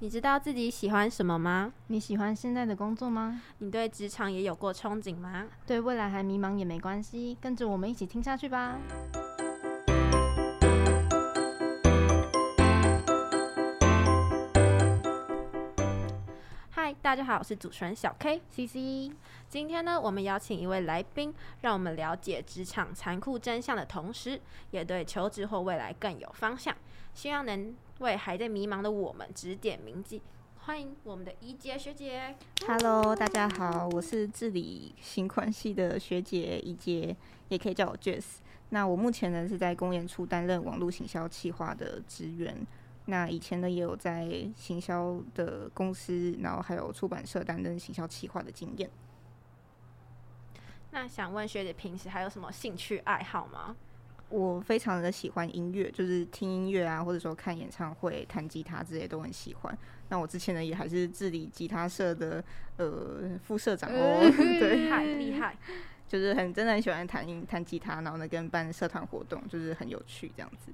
你知道自己喜欢什么吗？你喜欢现在的工作吗？你对职场也有过憧憬吗？对未来还迷茫也没关系，跟着我们一起听下去吧。嗨，大家好，我是主持人小 K CC。今天呢，我们邀请一位来宾，让我们了解职场残酷真相的同时，也对求职或未来更有方向。希望能为还在迷茫的我们指点迷津。欢迎我们的怡杰学姐。Hello，大家好，我是治理行管系的学姐怡杰，也可以叫我 Jess。那我目前呢是在公研处担任网络行销企划的职员。那以前呢也有在行销的公司，然后还有出版社担任行销企划的经验。那想问学姐，平时还有什么兴趣爱好吗？我非常的喜欢音乐，就是听音乐啊，或者说看演唱会、弹吉他之类都很喜欢。那我之前呢也还是治理吉他社的呃副社长哦，对，厉害厉害，就是很真的很喜欢弹音弹吉他，然后呢跟办社团活动，就是很有趣这样子。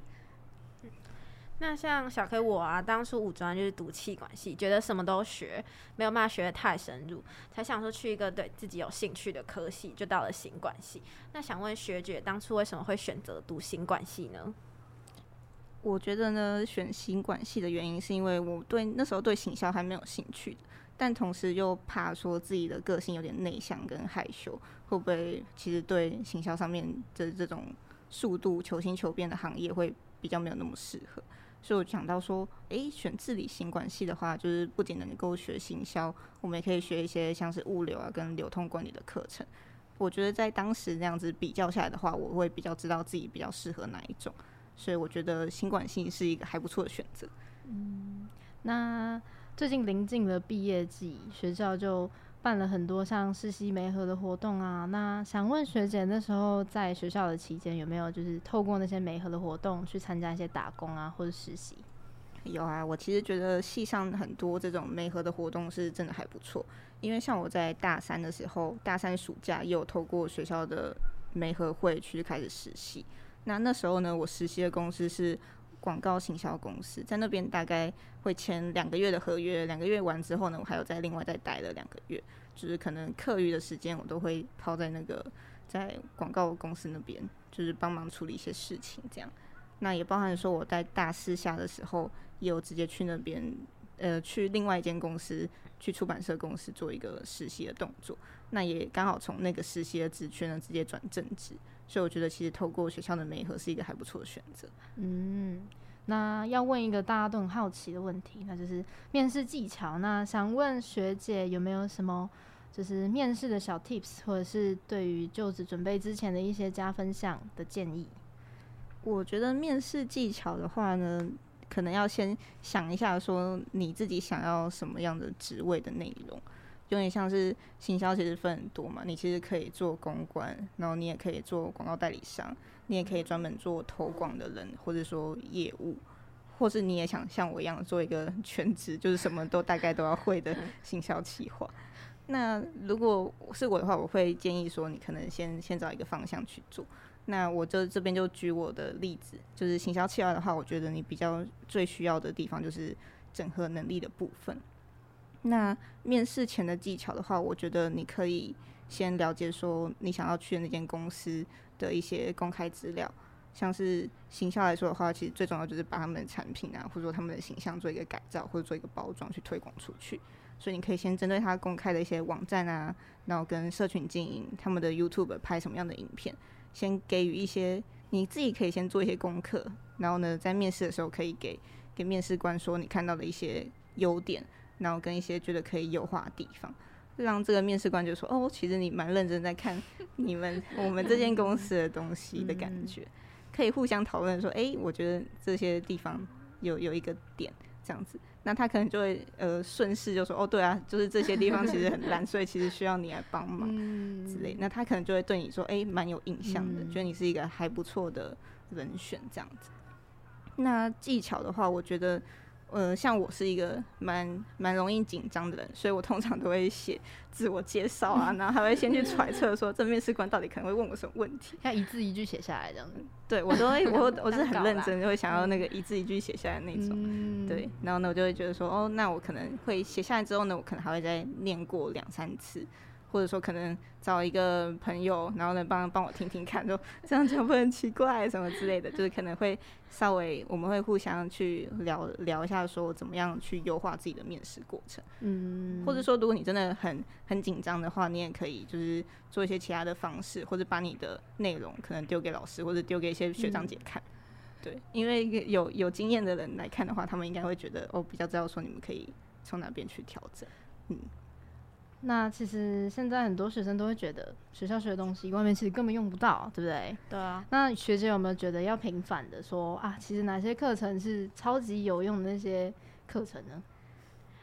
那像小 K 我啊，当初五专就是读企管系，觉得什么都学，没有办法学得太深入，才想说去一个对自己有兴趣的科系，就到了行管系。那想问学姐，当初为什么会选择读行管系呢？我觉得呢，选行管系的原因是因为我对那时候对行销还没有兴趣，但同时又怕说自己的个性有点内向跟害羞，会不会其实对行销上面的这种速度求新求变的行业会比较没有那么适合。所以我想到说，诶，选治理行管系的话，就是不仅能够学行销，我们也可以学一些像是物流啊跟流通管理的课程。我觉得在当时那样子比较下来的话，我会比较知道自己比较适合哪一种。所以我觉得新管系是一个还不错的选择。嗯，那最近临近了毕业季，学校就办了很多像实习媒合的活动啊，那想问学姐，那时候在学校的期间有没有就是透过那些媒合的活动去参加一些打工啊或者实习？有啊，我其实觉得系上很多这种媒合的活动是真的还不错，因为像我在大三的时候，大三暑假也有透过学校的媒合会去开始实习。那那时候呢，我实习的公司是广告行销公司，在那边大概会签两个月的合约，两个月完之后呢，我还有在另外再待了两个月，就是可能课余的时间我都会泡在那个在广告公司那边，就是帮忙处理一些事情这样。那也包含说我在大四下的时候，也有直接去那边，呃，去另外一间公司，去出版社公司做一个实习的动作。那也刚好从那个实习的职缺呢，直接转正职。所以我觉得其实透过学校的媒合是一个还不错的选择。嗯，那要问一个大家都很好奇的问题，那就是面试技巧。那想问学姐有没有什么就是面试的小 tips，或者是对于就职准备之前的一些加分项的建议？我觉得面试技巧的话呢，可能要先想一下说你自己想要什么样的职位的内容。有点像是行销，其实分很多嘛。你其实可以做公关，然后你也可以做广告代理商，你也可以专门做投广的人，或者说业务，或是你也想像我一样做一个全职，就是什么都大概都要会的 行销企划。那如果是我的话，我会建议说，你可能先先找一个方向去做。那我就这边就举我的例子，就是行销企划的话，我觉得你比较最需要的地方就是整合能力的部分。那面试前的技巧的话，我觉得你可以先了解说你想要去的那间公司的一些公开资料，像是行销来说的话，其实最重要就是把他们的产品啊，或者说他们的形象做一个改造，或者做一个包装去推广出去。所以你可以先针对他公开的一些网站啊，然后跟社群经营他们的 YouTube 拍什么样的影片，先给予一些你自己可以先做一些功课，然后呢，在面试的时候可以给给面试官说你看到的一些优点。然后跟一些觉得可以优化的地方，让这个面试官就说：“哦，其实你蛮认真在看 你们我们这间公司的东西的感觉，可以互相讨论说，哎，我觉得这些地方有有一个点这样子，那他可能就会呃顺势就说：哦，对啊，就是这些地方其实很烂，所以其实需要你来帮忙之类。那他可能就会对你说：哎，蛮有印象的，觉得你是一个还不错的人选这样子。那技巧的话，我觉得。呃，像我是一个蛮蛮容易紧张的人，所以我通常都会写自我介绍啊，然后还会先去揣测说这面试官到底可能会问我什么问题，要一字一句写下来这样子。对我都会，我 我是很认真，就会想要那个一字一句写下来那种。嗯、对，然后呢，我就会觉得说，哦，那我可能会写下来之后呢，我可能还会再念过两三次。或者说可能找一个朋友，然后呢帮帮我听听看，说这样讲不很奇怪什么之类的，就是可能会稍微我们会互相去聊聊一下，说怎么样去优化自己的面试过程。嗯，或者说如果你真的很很紧张的话，你也可以就是做一些其他的方式，或者把你的内容可能丢给老师，或者丢给一些学长姐看。嗯、对，因为有有经验的人来看的话，他们应该会觉得哦，比较知道说你们可以从哪边去调整。嗯。那其实现在很多学生都会觉得学校学的东西外面其实根本用不到，对不对？对啊。那学姐有没有觉得要平反的说啊，其实哪些课程是超级有用的那些课程呢？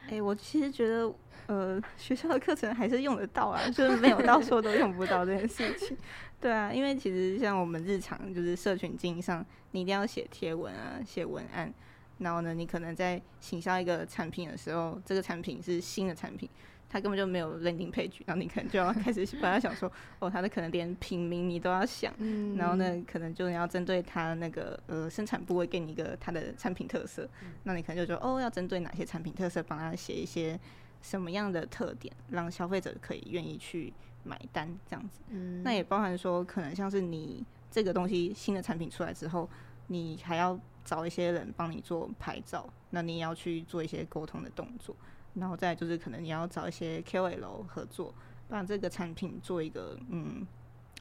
诶、欸，我其实觉得呃，学校的课程还是用得到啊，就是没有到说都用不到这件事情。对啊，因为其实像我们日常就是社群经营上，你一定要写贴文啊，写文案，然后呢，你可能在行销一个产品的时候，这个产品是新的产品。他根本就没有 landing page，然后你可能就要开始本来想说，哦，他的可能连品名你都要想，嗯、然后呢，可能就你要针对他那个呃生产部位给你一个他的产品特色，嗯、那你可能就说，哦，要针对哪些产品特色，帮他写一些什么样的特点，让消费者可以愿意去买单这样子。嗯、那也包含说，可能像是你这个东西新的产品出来之后，你还要找一些人帮你做拍照，那你也要去做一些沟通的动作。然后再就是可能你要找一些 KOL 合作，把这个产品做一个嗯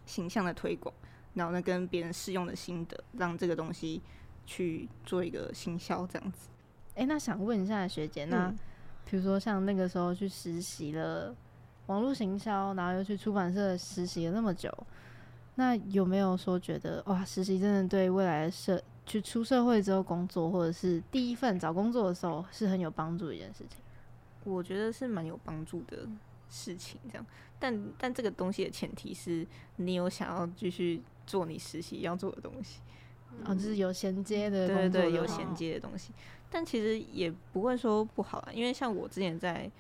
形象的推广，然后呢跟别人试用的心得，让这个东西去做一个行销这样子。哎，那想问一下学姐，那、嗯、比如说像那个时候去实习了网络行销，然后又去出版社实习了那么久，那有没有说觉得哇，实习真的对未来的社去出社会之后工作，或者是第一份找工作的时候是很有帮助的一件事情？我觉得是蛮有帮助的事情，这样，但但这个东西的前提是你有想要继续做你实习要做的东西，嗯、哦，就是有衔接的，对对对，有衔接的东西。但其实也不会说不好啊，因为像我之前在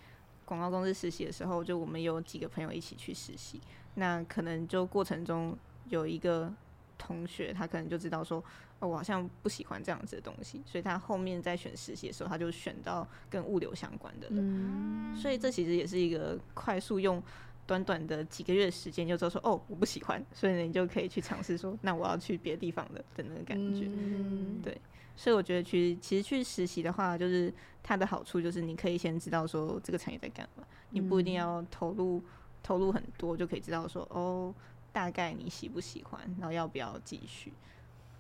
广告公司实习的时候，就我们有几个朋友一起去实习，那可能就过程中有一个同学，他可能就知道说。哦，我好像不喜欢这样子的东西，所以他后面在选实习的时候，他就选到跟物流相关的所以这其实也是一个快速用短短的几个月的时间就知道说，哦，我不喜欢，所以你就可以去尝试说，那我要去别的地方的。的那个感觉。嗯，对。所以我觉得去其实去实习的话，就是它的好处就是你可以先知道说这个产业在干嘛，你不一定要投入投入很多就可以知道说，哦，大概你喜不喜欢，然后要不要继续。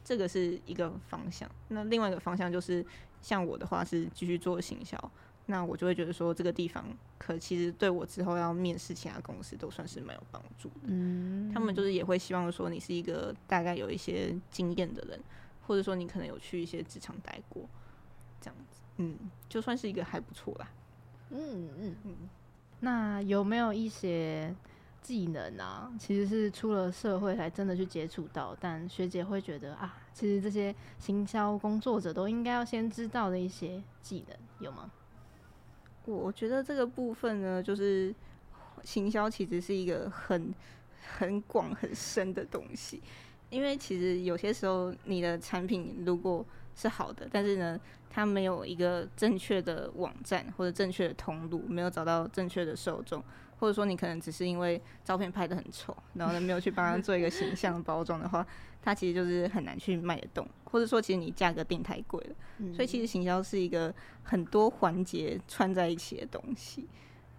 这个是一个方向，那另外一个方向就是像我的话是继续做行销，那我就会觉得说这个地方可其实对我之后要面试其他公司都算是蛮有帮助的。嗯，他们就是也会希望说你是一个大概有一些经验的人，或者说你可能有去一些职场待过，这样子，嗯，就算是一个还不错啦。嗯嗯嗯，那有没有一些？技能啊，其实是出了社会才真的去接触到，但学姐会觉得啊，其实这些行销工作者都应该要先知道的一些技能，有吗？我觉得这个部分呢，就是行销其实是一个很 很广很深的东西，因为其实有些时候你的产品如果是好的，但是呢，它没有一个正确的网站或者正确的通路，没有找到正确的受众。或者说你可能只是因为照片拍的很丑，然后呢没有去帮他做一个形象包装的话，它其实就是很难去卖得动。或者说其实你价格定太贵了，嗯、所以其实行销是一个很多环节串在一起的东西。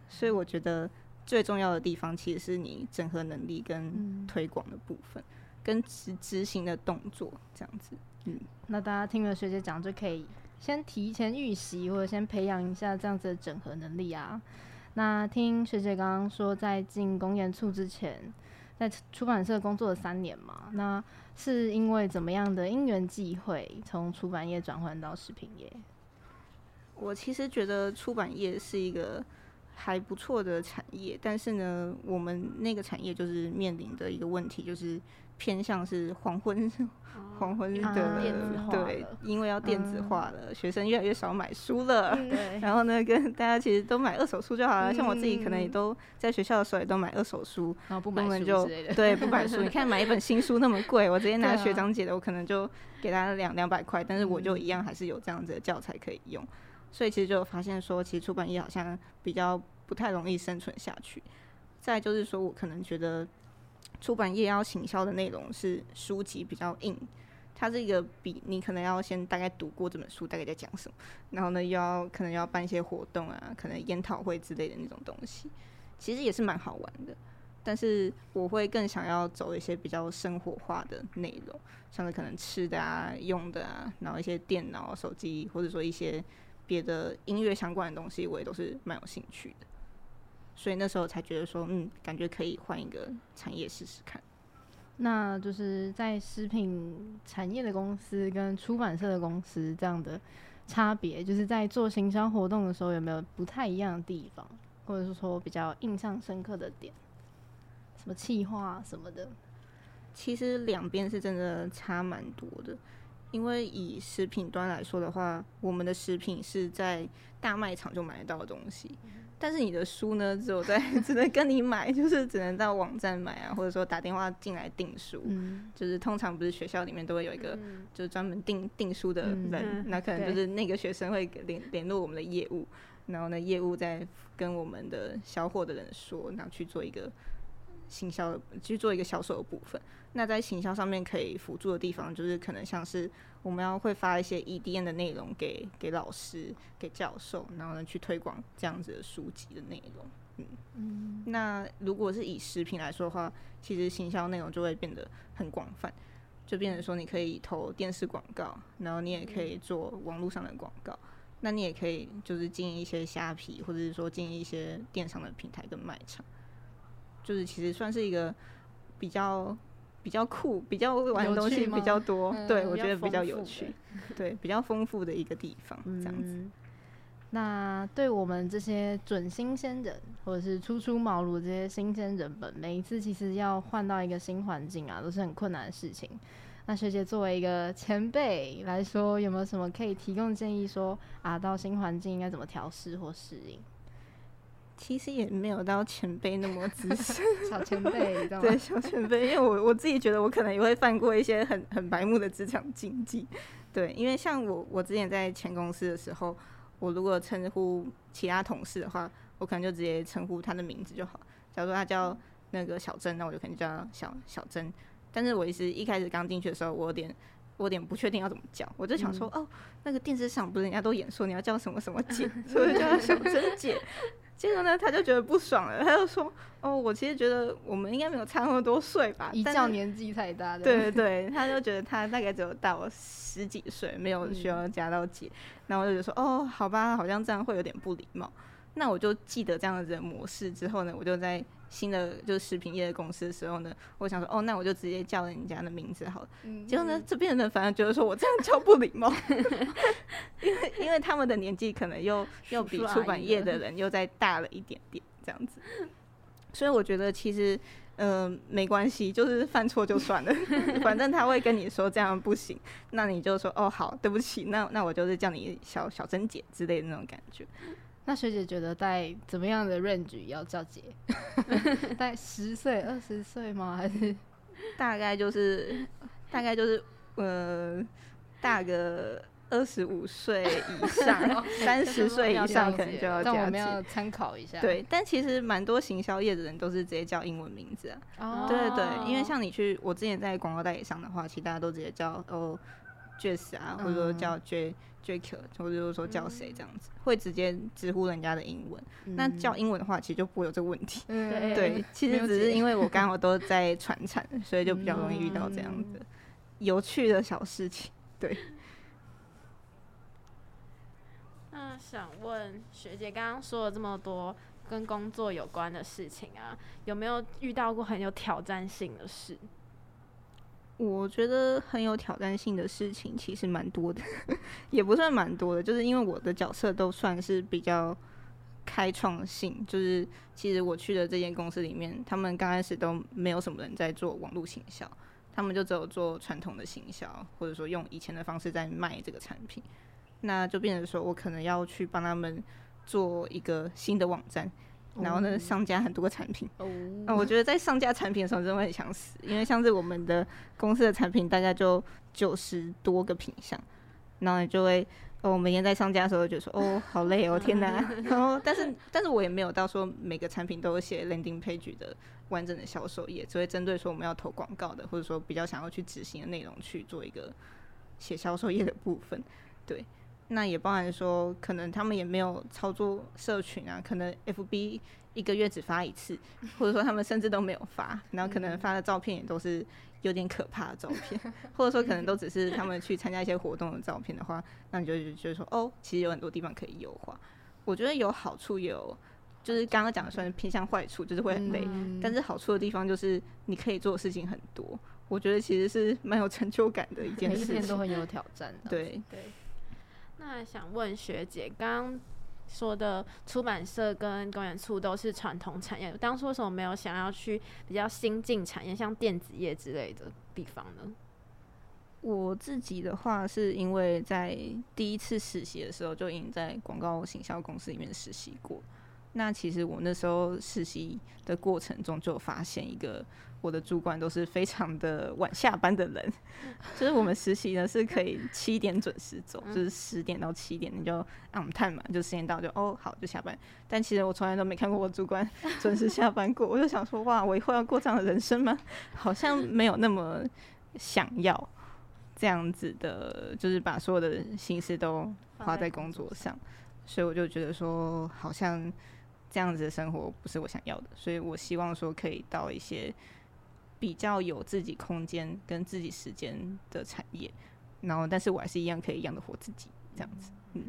所以我觉得最重要的地方其实是你整合能力跟推广的部分，嗯、跟执执行的动作这样子。嗯，那大家听了学姐讲，就可以先提前预习或者先培养一下这样子的整合能力啊。那听学姐刚刚说，在进公研处之前，在出版社工作了三年嘛，那是因为怎么样的因缘际会，从出版业转换到食品业？我其实觉得出版业是一个还不错的产业，但是呢，我们那个产业就是面临的一个问题就是。偏向是黄昏，黄昏的、啊、对，因为要电子化了，嗯、学生越来越少买书了。对，然后呢，跟大家其实都买二手书就好了。嗯、像我自己可能也都在学校的时候也都买二手书，然后不买书就之类的。对，不买书。你看买一本新书那么贵，我直接拿学长姐的，我可能就给他两两百块，但是我就一样还是有这样子的教材可以用。所以其实就发现说，其实出版业好像比较不太容易生存下去。再就是说我可能觉得。出版业要行销的内容是书籍比较硬，它这个比你可能要先大概读过这本书大概在讲什么，然后呢，要可能要办一些活动啊，可能研讨会之类的那种东西，其实也是蛮好玩的。但是我会更想要走一些比较生活化的内容，像是可能吃的啊、用的啊，然后一些电脑、手机，或者说一些别的音乐相关的东西，我也都是蛮有兴趣的。所以那时候才觉得说，嗯，感觉可以换一个产业试试看。那就是在食品产业的公司跟出版社的公司这样的差别，就是在做行销活动的时候有没有不太一样的地方，或者是说比较印象深刻的点？什么企划什么的？其实两边是真的差蛮多的，因为以食品端来说的话，我们的食品是在大卖场就买得到的东西。但是你的书呢，只有在 只能跟你买，就是只能到网站买啊，或者说打电话进来订书。嗯、就是通常不是学校里面都会有一个，就是专门订订书的人，嗯、那可能就是那个学生会联联络我们的业务，然后呢，业务再跟我们的销货的人说，然后去做一个行销的，去做一个销售的部分。那在行销上面可以辅助的地方，就是可能像是。我们要会发一些 EDN 的内容给给老师、给教授，然后呢去推广这样子的书籍的内容。嗯嗯。那如果是以食品来说的话，其实行销内容就会变得很广泛，就变成说你可以投电视广告，然后你也可以做网络上的广告，那你也可以就是经营一些虾皮，或者是说经营一些电商的平台跟卖场，就是其实算是一个比较。比较酷，比较玩的东西比较多，对，我觉得比较有趣，对，比较丰富的一个地方，这样子。嗯、那对我们这些准新鲜人，或者是初出茅庐这些新鲜人们，每一次其实要换到一个新环境啊，都是很困难的事情。那学姐作为一个前辈来说，有没有什么可以提供建议说，说啊，到新环境应该怎么调试或适应？其实也没有到前辈那么资深，小前辈，对，小前辈，因为我我自己觉得我可能也会犯过一些很很白目的职场禁忌，对，因为像我我之前在前公司的时候，我如果称呼其他同事的话，我可能就直接称呼他的名字就好，假如说他叫那个小珍，那我就可能叫小小珍，但是我其实一开始刚进去的时候，我有点我有点不确定要怎么叫，我就想说，嗯、哦，那个电视上不是人家都演说你要叫什么什么姐，所以就叫他小珍姐。结果呢，他就觉得不爽了，他就说：“哦，我其实觉得我们应该没有差那么多岁吧，一叫年纪太大。”对对对，他就觉得他大概只有大我十几岁，没有需要加到姐。然后我就觉得说：“哦，好吧，好像这样会有点不礼貌。”那我就记得这样子的模式之后呢，我就在新的就是食品业的公司的时候呢，我想说：“哦，那我就直接叫人家的名字好了。嗯”结果呢，这边的人反而觉得说我这样叫不礼貌。因为因为他们的年纪可能又 又比出版业的人又再大了一点点这样子，所以我觉得其实嗯、呃、没关系，就是犯错就算了，反正他会跟你说这样不行，那你就说哦好，对不起，那那我就是叫你小小珍姐之类的那种感觉。那学姐觉得在怎么样的 range 要叫姐？在十岁、二十岁吗？还是 大概就是大概就是呃大个。二十五岁以上，三十岁以上可能就要叫姐。我们要参考一下。对，但其实蛮多行销业的人都是直接叫英文名字啊。哦。对对对，因为像你去，我之前在广告代理商的话，其实大家都直接叫哦，Jess 啊，或者说叫 J Jake，或者说说叫谁这样子，会直接直呼人家的英文。那叫英文的话，其实就不会有这个问题。嗯。对，其实只是因为我刚好都在传产，所以就比较容易遇到这样的有趣的小事情。对。那想问学姐，刚刚说了这么多跟工作有关的事情啊，有没有遇到过很有挑战性的事？我觉得很有挑战性的事情其实蛮多的，也不算蛮多的，就是因为我的角色都算是比较开创性，就是其实我去的这间公司里面，他们刚开始都没有什么人在做网络行销，他们就只有做传统的行销，或者说用以前的方式在卖这个产品，那就变成说我可能要去帮他们做一个新的网站，然后呢上架很多个产品。哦、嗯，我觉得在上架产品的时候真的会很想死，因为像是我们的公司的产品大概就九十多个品项，然后你就会。哦，我每天在上架的时候就说，哦，好累哦，天哪！然后，但是，但是我也没有到说每个产品都有写 landing page 的完整的销售页，只会针对说我们要投广告的，或者说比较想要去执行的内容去做一个写销售页的部分。对，那也包含说，可能他们也没有操作社群啊，可能 FB 一个月只发一次，或者说他们甚至都没有发，然后可能发的照片也都是。有点可怕的照片，或者说可能都只是他们去参加一些活动的照片的话，那你就觉得说，哦，其实有很多地方可以优化。我觉得有好处，也有就是刚刚讲的算是偏向坏处，就是会很累。嗯、但是好处的地方就是你可以做的事情很多，我觉得其实是蛮有成就感的一件事情，每一天都很有挑战。对对。那想问学姐，刚说的出版社跟公研处都是传统产业，当初为什么没有想要去比较新进产业，像电子业之类的地方呢？我自己的话，是因为在第一次实习的时候就已经在广告行销公司里面实习过。那其实我那时候实习的过程中，就发现一个。我的主管都是非常的晚下班的人，就是我们实习呢是可以七点准时走，就是十点到七点你就按探嘛，就时间到就哦好就下班。但其实我从来都没看过我主管 准时下班过，我就想说哇，我以后要过这样的人生吗？好像没有那么想要这样子的，就是把所有的心思都花在工作上，所以我就觉得说好像这样子的生活不是我想要的，所以我希望说可以到一些。比较有自己空间跟自己时间的产业，然后但是我还是一样可以一样的活自己这样子。嗯，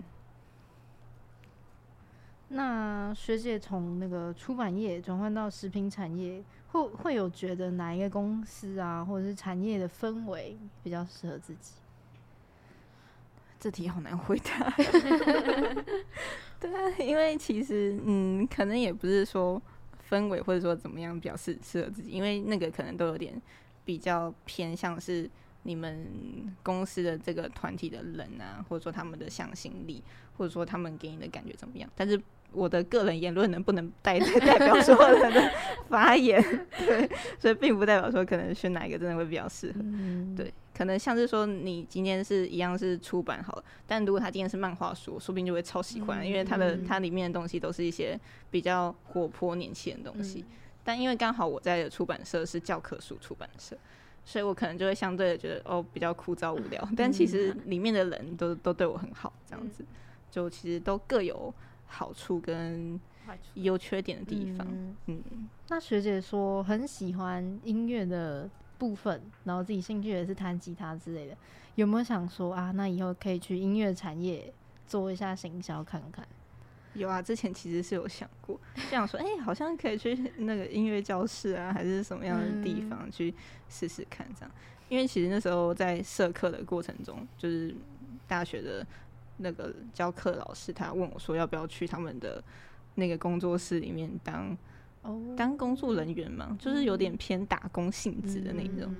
那学姐从那个出版业转换到食品产业，会会有觉得哪一个公司啊，或者是产业的氛围比较适合自己？这题好难回答。对啊，因为其实嗯，可能也不是说。氛围或者说怎么样比较适适合自己，因为那个可能都有点比较偏向是你们公司的这个团体的人啊，或者说他们的向心力，或者说他们给你的感觉怎么样。但是我的个人言论能不能代 代表所有人的发言？对，所以并不代表说可能选哪一个真的会比较适合。对。可能像是说，你今天是一样是出版好了，但如果他今天是漫画书，说不定就会超喜欢，因为它的它里面的东西都是一些比较活泼年轻的东西。但因为刚好我在的出版社是教科书出版社，所以我可能就会相对的觉得哦比较枯燥无聊。但其实里面的人都都对我很好，这样子就其实都各有好处跟优缺点的地方。嗯，那学姐说很喜欢音乐的部分，然后自己兴趣也是弹吉他之类的，有没有想说啊？那以后可以去音乐产业做一下行销看看？有啊，之前其实是有想过，这样说，哎、欸，好像可以去那个音乐教室啊，还是什么样的地方去试试看这样。因为其实那时候在社课的过程中，就是大学的那个教课老师，他问我说要不要去他们的那个工作室里面当哦。当工作人员嘛，就是有点偏打工性质的那种。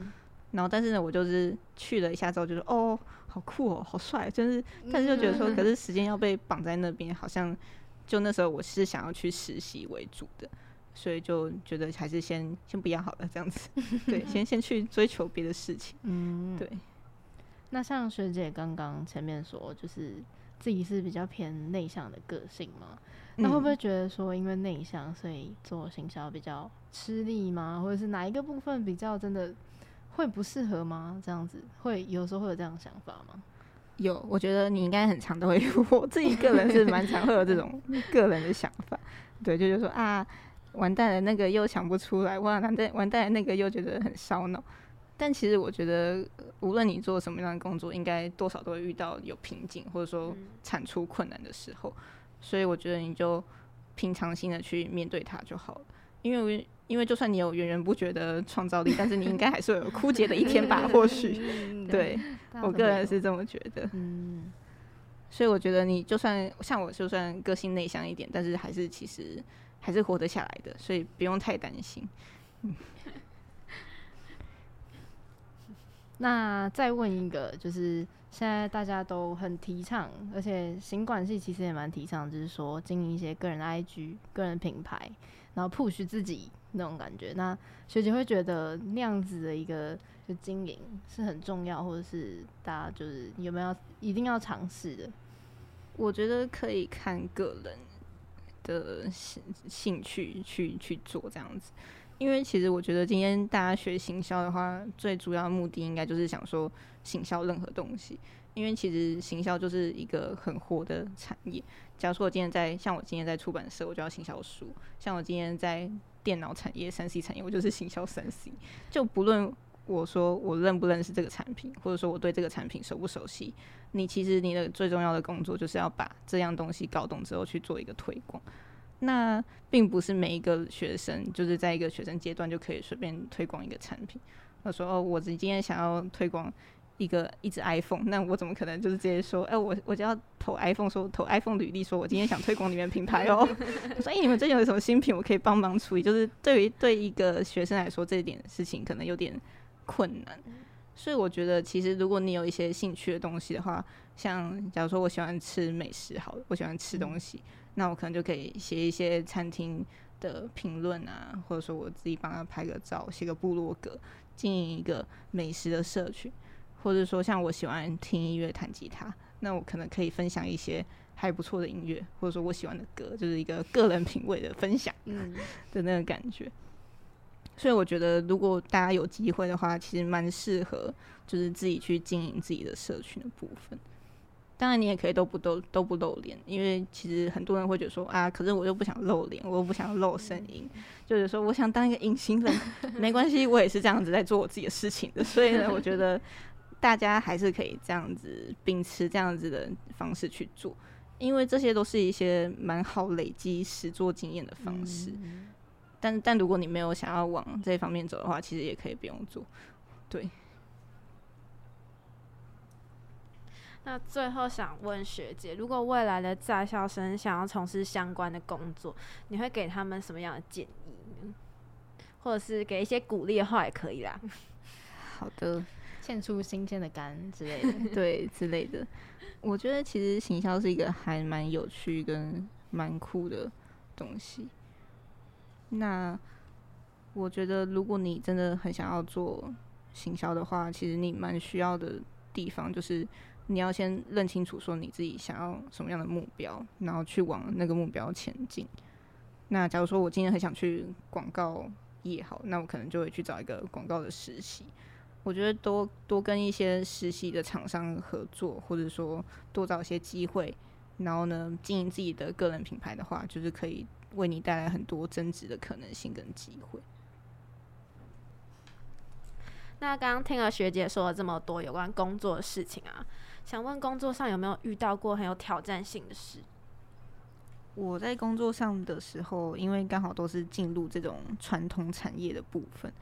然后，但是呢，我就是去了一下之后，就说哦，好酷哦，好帅，就是，但是就觉得说，可是时间要被绑在那边，好像就那时候我是想要去实习为主的，所以就觉得还是先先不要好了，这样子。对，先先去追求别的事情。嗯，对。那像学姐刚刚前面说，就是自己是比较偏内向的个性嘛。那会不会觉得说，因为内向，所以做行销比较吃力吗？或者是哪一个部分比较真的会不适合吗？这样子会有时候会有这样的想法吗？有，我觉得你应该很常都会有。我自己个人是蛮常会有这种 个人的想法。对，就就是说啊，完蛋了，那个又想不出来，哇，完蛋，完蛋了，那个又觉得很烧脑。但其实我觉得，无论你做什么样的工作，应该多少都会遇到有瓶颈，或者说产出困难的时候。所以我觉得你就平常心的去面对它就好了，因为因为就算你有源源不绝的创造力，但是你应该还是会有枯竭的一天吧？或许，对，我个人是这么觉得。嗯，所以我觉得你就算像我，就算个性内向一点，但是还是其实还是活得下来的，所以不用太担心。那再问一个，就是现在大家都很提倡，而且行管系其实也蛮提倡，就是说经营一些个人 IG、个人品牌，然后 push 自己那种感觉。那学姐会觉得那样子的一个就经营是很重要，或者是大家就是有没有一定要尝试的？我觉得可以看个人的兴兴趣去去做这样子。因为其实我觉得今天大家学行销的话，最主要的目的应该就是想说行销任何东西。因为其实行销就是一个很活的产业。假如说我今天在，像我今天在出版社，我就要行销书；像我今天在电脑产业、三 C 产业，我就是行销三 C。就不论我说我认不认识这个产品，或者说我对这个产品熟不熟悉，你其实你的最重要的工作就是要把这样东西搞懂之后去做一个推广。那并不是每一个学生就是在一个学生阶段就可以随便推广一个产品。他说：“哦，我今天想要推广一个一只 iPhone，那我怎么可能就是直接说，哎，我我就要投 iPhone，说投 iPhone 履历，说我今天想推广你们品牌哦。我说，哎，你们最近有什么新品，我可以帮忙处理。就是对于对一个学生来说，这一点事情可能有点困难。所以我觉得，其实如果你有一些兴趣的东西的话，像假如说我喜欢吃美食，好，我喜欢吃东西。”那我可能就可以写一些餐厅的评论啊，或者说我自己帮他拍个照，写个部落格，经营一个美食的社群，或者说像我喜欢听音乐、弹吉他，那我可能可以分享一些还不错的音乐，或者说我喜欢的歌，就是一个个人品味的分享，嗯，的那个感觉。所以我觉得，如果大家有机会的话，其实蛮适合，就是自己去经营自己的社群的部分。当然，你也可以都不都都不露脸，因为其实很多人会觉得说啊，可是我又不想露脸，我又不想露声音，就是说我想当一个隐形人，没关系，我也是这样子在做我自己的事情的。所以呢，我觉得 大家还是可以这样子秉持这样子的方式去做，因为这些都是一些蛮好累积实作经验的方式。但但如果你没有想要往这方面走的话，其实也可以不用做，对。那最后想问学姐，如果未来的在校生想要从事相关的工作，你会给他们什么样的建议呢？或者是给一些鼓励的话也可以啦。好的，献出新鲜的肝之类的，对之类的。我觉得其实行销是一个还蛮有趣跟蛮酷的东西。那我觉得，如果你真的很想要做行销的话，其实你蛮需要的地方就是。你要先认清楚，说你自己想要什么样的目标，然后去往那个目标前进。那假如说我今天很想去广告业，好，那我可能就会去找一个广告的实习。我觉得多多跟一些实习的厂商合作，或者说多找一些机会，然后呢，经营自己的个人品牌的话，就是可以为你带来很多增值的可能性跟机会。那刚刚听了学姐说了这么多有关工作的事情啊。想问工作上有没有遇到过很有挑战性的事？我在工作上的时候，因为刚好都是进入这种传统产业的部分，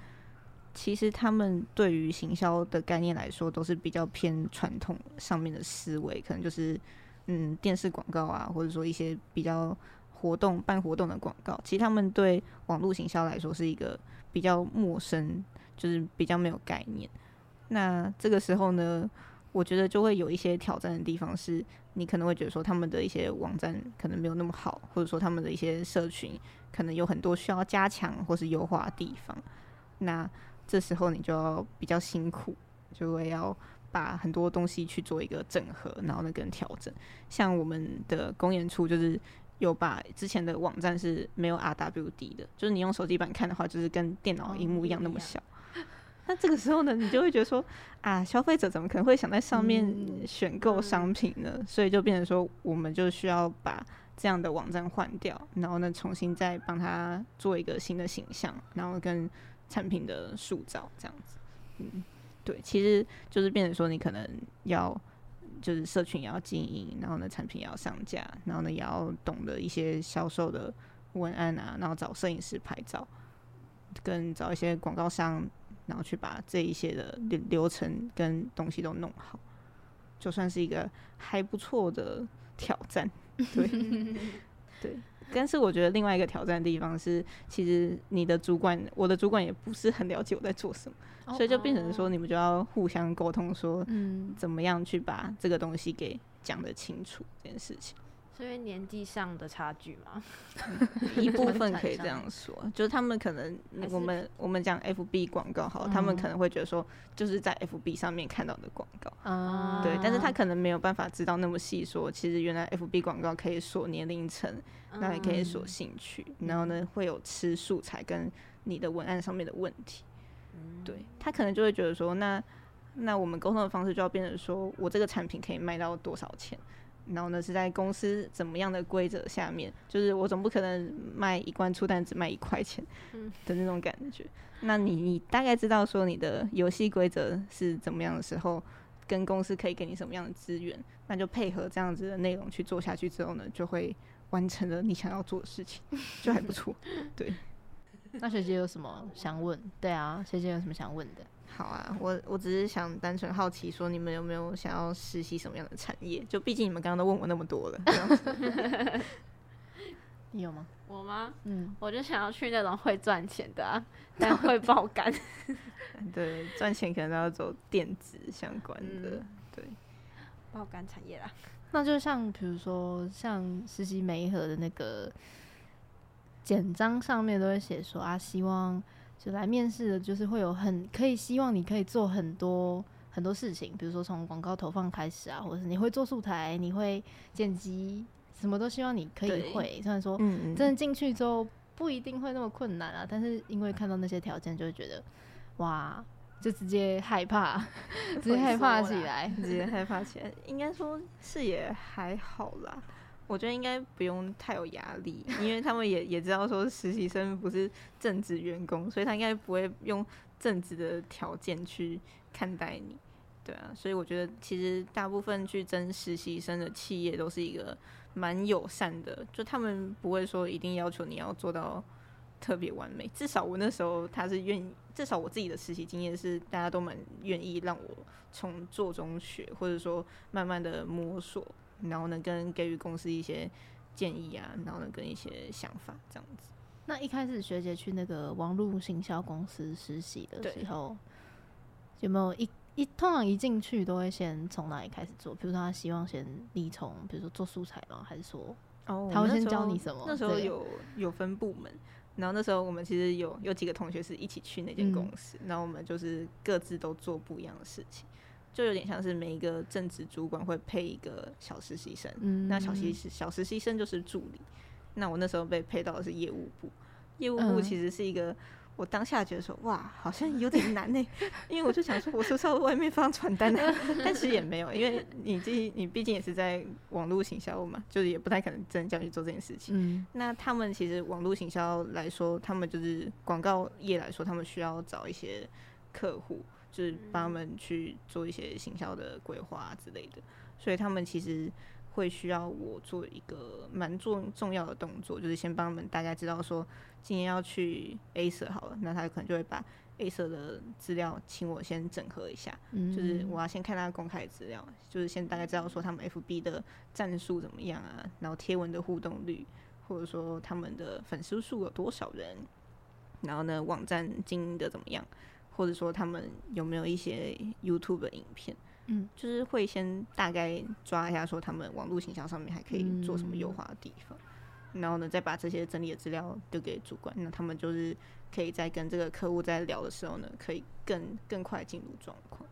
其实他们对于行销的概念来说，都是比较偏传统上面的思维，可能就是嗯电视广告啊，或者说一些比较活动办活动的广告。其实他们对网络行销来说是一个比较陌生，就是比较没有概念。那这个时候呢，我觉得就会有一些挑战的地方，是你可能会觉得说他们的一些网站可能没有那么好，或者说他们的一些社群可能有很多需要加强或是优化的地方。那这时候你就要比较辛苦，就会要把很多东西去做一个整合，然后呢跟调整。像我们的公演处就是有把之前的网站是没有 RWD 的，就是你用手机版看的话，就是跟电脑荧幕一样那么小。那这个时候呢，你就会觉得说，啊，消费者怎么可能会想在上面选购商品呢？嗯、所以就变成说，我们就需要把这样的网站换掉，然后呢，重新再帮他做一个新的形象，然后跟产品的塑造这样子。嗯，对，其实就是变成说，你可能要就是社群也要经营，然后呢，产品也要上架，然后呢，也要懂得一些销售的文案啊，然后找摄影师拍照，跟找一些广告商。然后去把这一些的流流程跟东西都弄好，就算是一个还不错的挑战。对，对。但是我觉得另外一个挑战的地方是，其实你的主管，我的主管也不是很了解我在做什么，哦、所以就变成说你们就要互相沟通，说怎么样去把这个东西给讲得清楚这件事情。因为年纪上的差距嘛，一部分可以这样说，就是他们可能我们我们讲 FB 广告好，他们可能会觉得说就是在 FB 上面看到的广告，嗯，对，但是他可能没有办法知道那么细，说其实原来 FB 广告可以锁年龄层，那也可以锁兴趣，然后呢会有吃素材跟你的文案上面的问题，对，他可能就会觉得说，那那我们沟通的方式就要变成说我这个产品可以卖到多少钱。然后呢，是在公司怎么样的规则下面？就是我总不可能卖一罐醋蛋只卖一块钱的那种感觉。那你你大概知道说你的游戏规则是怎么样的时候，跟公司可以给你什么样的资源，那就配合这样子的内容去做下去之后呢，就会完成了你想要做的事情，就还不错。对。那学姐有什么想问？对啊，学姐有什么想问的？好啊，我我只是想单纯好奇，说你们有没有想要实习什么样的产业？就毕竟你们刚刚都问我那么多了，你有吗？我吗？嗯，我就想要去那种会赚钱的啊，但会爆肝。对，赚钱可能都要走电子相关的，嗯、对，爆肝产业啦。那就像比如说像实习媒合的那个简章上面都会写说啊，希望。就来面试的，就是会有很可以希望你可以做很多很多事情，比如说从广告投放开始啊，或者是你会做素材，你会剪辑，什么都希望你可以会。虽然说真的进去之后不一定会那么困难啊，但是因为看到那些条件，就会觉得哇，就直接害怕，直接害怕起来，直接 害怕起来。应该说是也还好啦。我觉得应该不用太有压力，因为他们也也知道说实习生不是正职员工，所以他应该不会用正职的条件去看待你，对啊，所以我觉得其实大部分去争实习生的企业都是一个蛮友善的，就他们不会说一定要求你要做到特别完美，至少我那时候他是愿意，至少我自己的实习经验是大家都蛮愿意让我从做中学，或者说慢慢的摸索。然后呢，跟给予公司一些建议啊，然后呢，跟一些想法这样子。那一开始学姐去那个网络行销公司实习的时候，有没有一一通常一进去都会先从哪里开始做？比如说他希望先你从，比如说做素材吗？还是说哦，他会先教你什么？那时候有有分部门，然后那时候我们其实有有几个同学是一起去那间公司，嗯，然后我们就是各自都做不一样的事情。就有点像是每一个正职主管会配一个小实习生，嗯、那小实习小实习生就是助理。那我那时候被配到的是业务部，业务部其实是一个，我当下觉得说哇，好像有点难呢，因为我就想说，我是不是要外面放传单啊？但其实也没有，因为你毕你毕竟也是在网络行销嘛，就是也不太可能真的叫你做这件事情。嗯、那他们其实网络行销来说，他们就是广告业来说，他们需要找一些客户。就是帮他们去做一些行销的规划啊之类的，所以他们其实会需要我做一个蛮重重要的动作，就是先帮他们大家知道说今天要去 A 社好了，那他可能就会把 A 社的资料请我先整合一下，就是我要先看他公开资料，就是先大概知道说他们 FB 的战术怎么样啊，然后贴文的互动率，或者说他们的粉丝数有多少人，然后呢网站经营的怎么样。或者说他们有没有一些 YouTube 的影片，嗯，就是会先大概抓一下，说他们网络形象上面还可以做什么优化的地方，嗯，然后呢，再把这些整理的资料丢给主管，那他们就是可以在跟这个客户在聊的时候呢，可以更更快进入状况，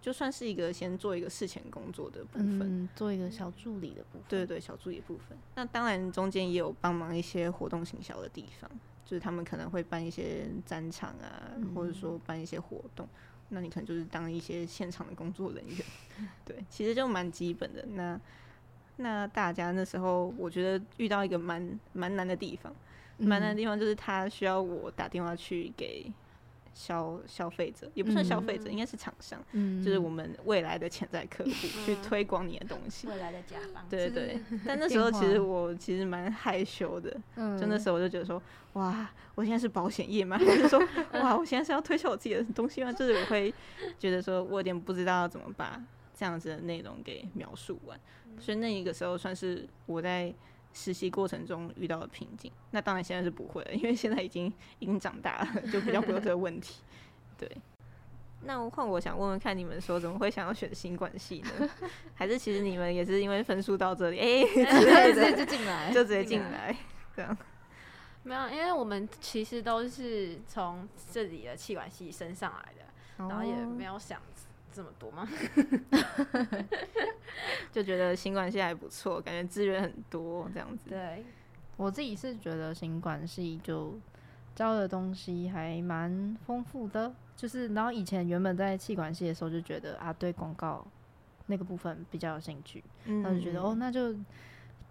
就算是一个先做一个事前工作的部分，嗯，做一个小助理的部分，对对对，小助理的部分。那当然中间也有帮忙一些活动行销的地方。就是他们可能会办一些展场啊，嗯、或者说办一些活动，那你可能就是当一些现场的工作人员，对，其实就蛮基本的。那那大家那时候，我觉得遇到一个蛮蛮难的地方，蛮难的地方就是他需要我打电话去给。消消费者也不算消费者，嗯、应该是厂商，嗯、就是我们未来的潜在客户、嗯、去推广你的东西。未来的甲方。对对。但那时候其实我其实蛮害羞的，嗯、就那时候我就觉得说，哇，我现在是保险业吗？还是说，哇，我现在是要推销我自己的东西吗？就是我会觉得说我有点不知道怎么把这样子的内容给描述完。所以那一个时候算是我在实习过程中遇到的瓶颈。那当然现在是不会了，因为现在已经已经长大了，就比较不会有这个问题。对。那换我想问问看，你们说怎么会想要选新管系呢？还是其实你们也是因为分数到这里，哎、欸，直接就进来，就直接进来，这样。没有，因为我们其实都是从这里的气管系升上来的，然后也没有想这么多吗，就觉得新管系还不错，感觉资源很多这样子。对，我自己是觉得新管系就教的东西还蛮丰富的。就是，然后以前原本在气管系的时候就觉得啊，对广告那个部分比较有兴趣，然后就觉得哦，那就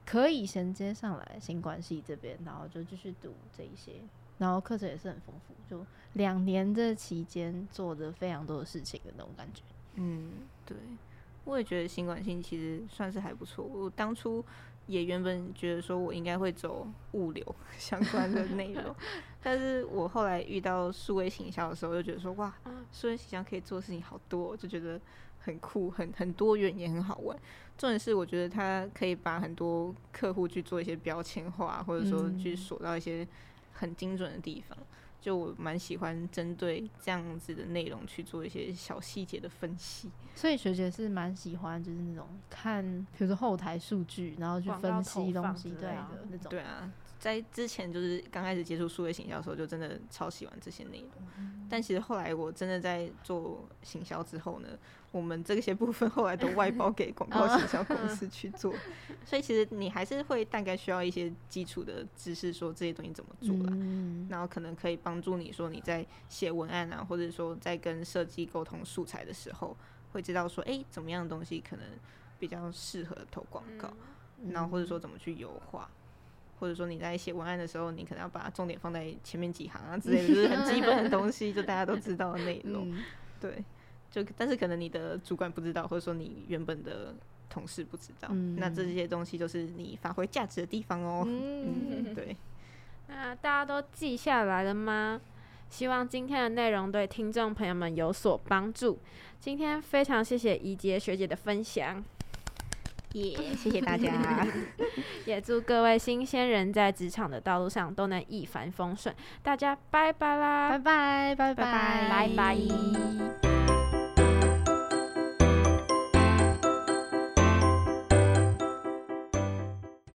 可以衔接上来新管系这边，然后就继续读这一些，然后课程也是很丰富，就两年这期间做的非常多的事情的那种感觉。嗯，对，我也觉得新管性其实算是还不错。我当初。也原本觉得说我应该会走物流 相关的内容，但是我后来遇到数位行销的时候，就觉得说哇，数位行销可以做的事情好多，就觉得很酷，很很多元，也很好玩。重点是我觉得它可以把很多客户去做一些标签化，或者说去锁到一些很精准的地方。就我蛮喜欢针对这样子的内容去做一些小细节的分析，所以学姐是蛮喜欢就是那种看，比如说后台数据，然后去分析东西，对的那种。对啊，在之前就是刚开始接触数位行销的时候，就真的超喜欢这些内容。嗯、但其实后来我真的在做行销之后呢。我们这些部分 后来都外包给广告 行销公司去做，所以其实你还是会大概需要一些基础的知识，说这些东西怎么做啦，然后可能可以帮助你说你在写文案啊，或者说在跟设计沟通素材的时候，会知道说，哎，怎么样的东西可能比较适合投广告，然后或者说怎么去优化，或者说你在写文案的时候，你可能要把重点放在前面几行啊之类的，就是很基本的东西，就大家都知道的内容，对。就但是可能你的主管不知道，或者说你原本的同事不知道，嗯、那这些东西就是你发挥价值的地方哦。嗯，嗯，对。那大家都记下来了吗？希望今天的内容对听众朋友们有所帮助。今天非常谢谢怡洁学姐的分享，也、yeah, 谢谢大家。也祝各位新鲜人在职场的道路上都能一帆风顺。大家拜拜啦！拜拜拜拜拜拜。